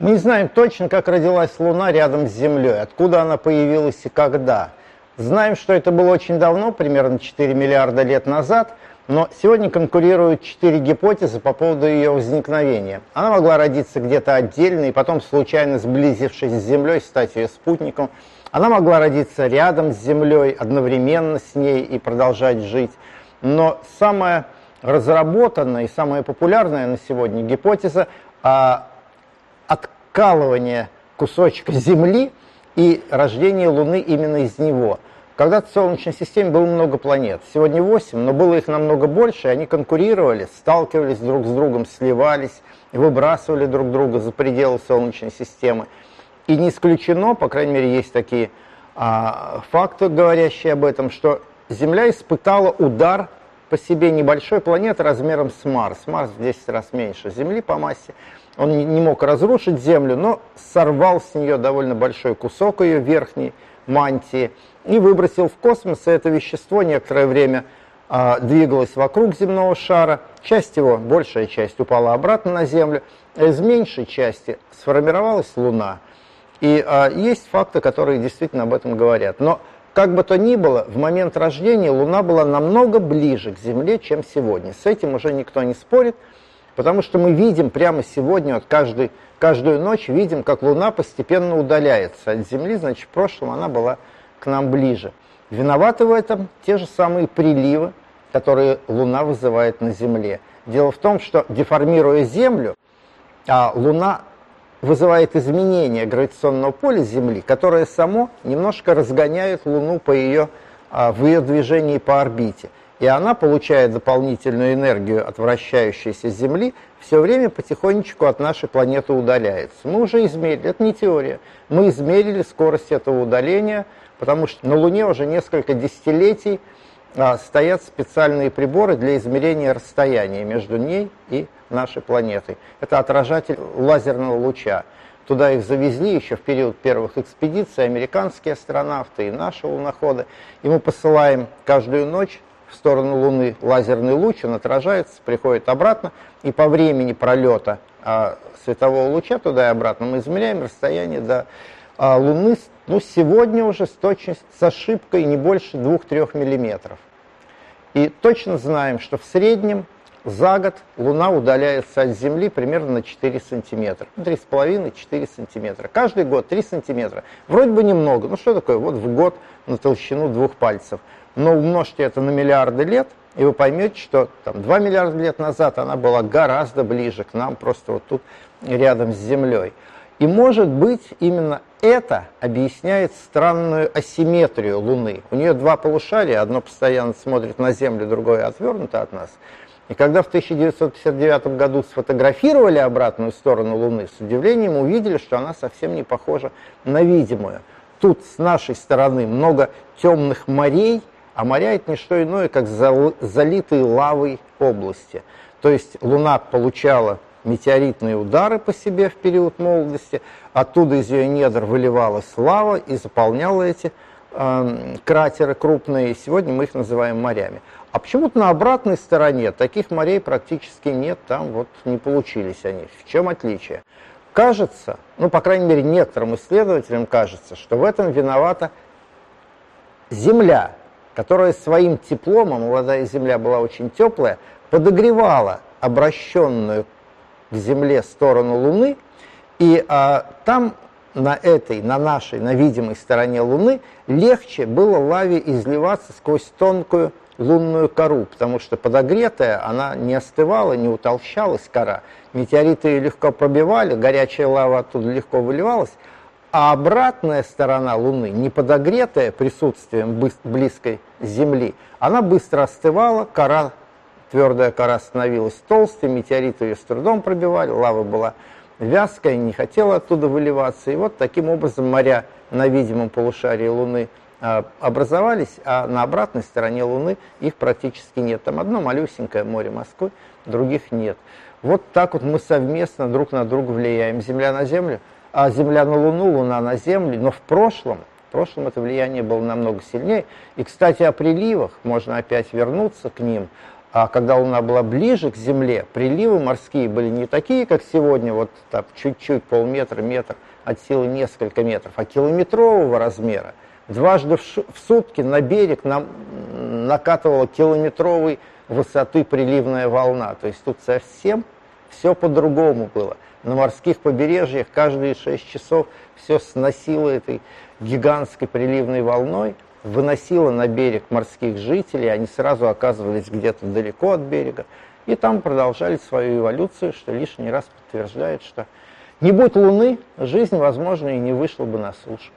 Мы не знаем точно, как родилась Луна рядом с Землей, откуда она появилась и когда. Знаем, что это было очень давно, примерно 4 миллиарда лет назад, но сегодня конкурируют четыре гипотезы по поводу ее возникновения. Она могла родиться где-то отдельно и потом, случайно сблизившись с Землей, стать ее спутником. Она могла родиться рядом с Землей, одновременно с ней и продолжать жить. Но самая разработанная и самая популярная на сегодня гипотеза а, откалывание кусочка Земли и рождение Луны именно из него. Когда-то в Солнечной системе было много планет, сегодня 8, но было их намного больше, и они конкурировали, сталкивались друг с другом, сливались, выбрасывали друг друга за пределы Солнечной системы. И не исключено, по крайней мере, есть такие а, факты, говорящие об этом, что Земля испытала удар по себе небольшой планеты размером с Марс. Марс в 10 раз меньше Земли по массе. Он не мог разрушить Землю, но сорвал с нее довольно большой кусок ее верхней мантии и выбросил в космос. И это вещество некоторое время а, двигалось вокруг земного шара. Часть его, большая часть, упала обратно на Землю. Из меньшей части сформировалась Луна. И а, есть факты, которые действительно об этом говорят. Но как бы то ни было, в момент рождения Луна была намного ближе к Земле, чем сегодня. С этим уже никто не спорит. Потому что мы видим прямо сегодня, вот каждый, каждую ночь видим, как Луна постепенно удаляется от Земли, значит, в прошлом она была к нам ближе. Виноваты в этом те же самые приливы, которые Луна вызывает на Земле. Дело в том, что деформируя Землю, а Луна вызывает изменение гравитационного поля Земли, которое само немножко разгоняет Луну по ее, а, в ее движении по орбите и она, получая дополнительную энергию от вращающейся Земли, все время потихонечку от нашей планеты удаляется. Мы уже измерили, это не теория, мы измерили скорость этого удаления, потому что на Луне уже несколько десятилетий а, стоят специальные приборы для измерения расстояния между ней и нашей планетой. Это отражатель лазерного луча. Туда их завезли еще в период первых экспедиций американские астронавты и наши луноходы. И мы посылаем каждую ночь в сторону Луны лазерный луч, он отражается, приходит обратно, и по времени пролета а, светового луча туда и обратно мы измеряем расстояние до а, Луны, ну, сегодня уже с точностью, с ошибкой не больше 2-3 миллиметров. И точно знаем, что в среднем за год Луна удаляется от Земли примерно на 4 сантиметра. 3,5-4 сантиметра. Каждый год 3 сантиметра. Вроде бы немного. Ну что такое? Вот в год на толщину двух пальцев но умножьте это на миллиарды лет, и вы поймете, что там, 2 миллиарда лет назад она была гораздо ближе к нам, просто вот тут рядом с Землей. И может быть именно это объясняет странную асимметрию Луны. У нее два полушария, одно постоянно смотрит на Землю, другое отвернуто от нас. И когда в 1959 году сфотографировали обратную сторону Луны, с удивлением увидели, что она совсем не похожа на видимую. Тут с нашей стороны много темных морей – а моря это не что иное, как залитые лавой области. То есть Луна получала метеоритные удары по себе в период молодости, оттуда из ее недр выливалась лава и заполняла эти э, кратеры крупные, сегодня мы их называем морями. А почему-то на обратной стороне таких морей практически нет, там вот не получились они. В чем отличие? Кажется, ну, по крайней мере, некоторым исследователям кажется, что в этом виновата Земля, которая своим теплом, а молодая Земля была очень теплая, подогревала обращенную к Земле сторону Луны, и а, там на этой, на нашей, на видимой стороне Луны легче было лаве изливаться сквозь тонкую лунную кору, потому что подогретая, она не остывала, не утолщалась кора. Метеориты ее легко пробивали, горячая лава оттуда легко выливалась, а обратная сторона Луны, не подогретая присутствием близкой Земли, она быстро остывала, кора, твердая кора становилась толстой, метеориты ее с трудом пробивали, лава была вязкая, не хотела оттуда выливаться. И вот таким образом моря на видимом полушарии Луны образовались, а на обратной стороне Луны их практически нет. Там одно малюсенькое море Москвы, других нет. Вот так вот мы совместно друг на друга влияем. Земля на Землю – а Земля на Луну, Луна на Землю, но в прошлом, в прошлом это влияние было намного сильнее. И, кстати, о приливах, можно опять вернуться к ним. А когда Луна была ближе к Земле, приливы морские были не такие, как сегодня, вот так чуть-чуть, полметра, метр, от силы несколько метров, а километрового размера. Дважды в, в сутки на берег нам накатывала километровой высоты приливная волна. То есть тут совсем все по-другому было. На морских побережьях каждые 6 часов все сносило этой гигантской приливной волной – выносила на берег морских жителей, они сразу оказывались где-то далеко от берега, и там продолжали свою эволюцию, что лишний раз подтверждает, что не будь Луны, жизнь, возможно, и не вышла бы на сушу.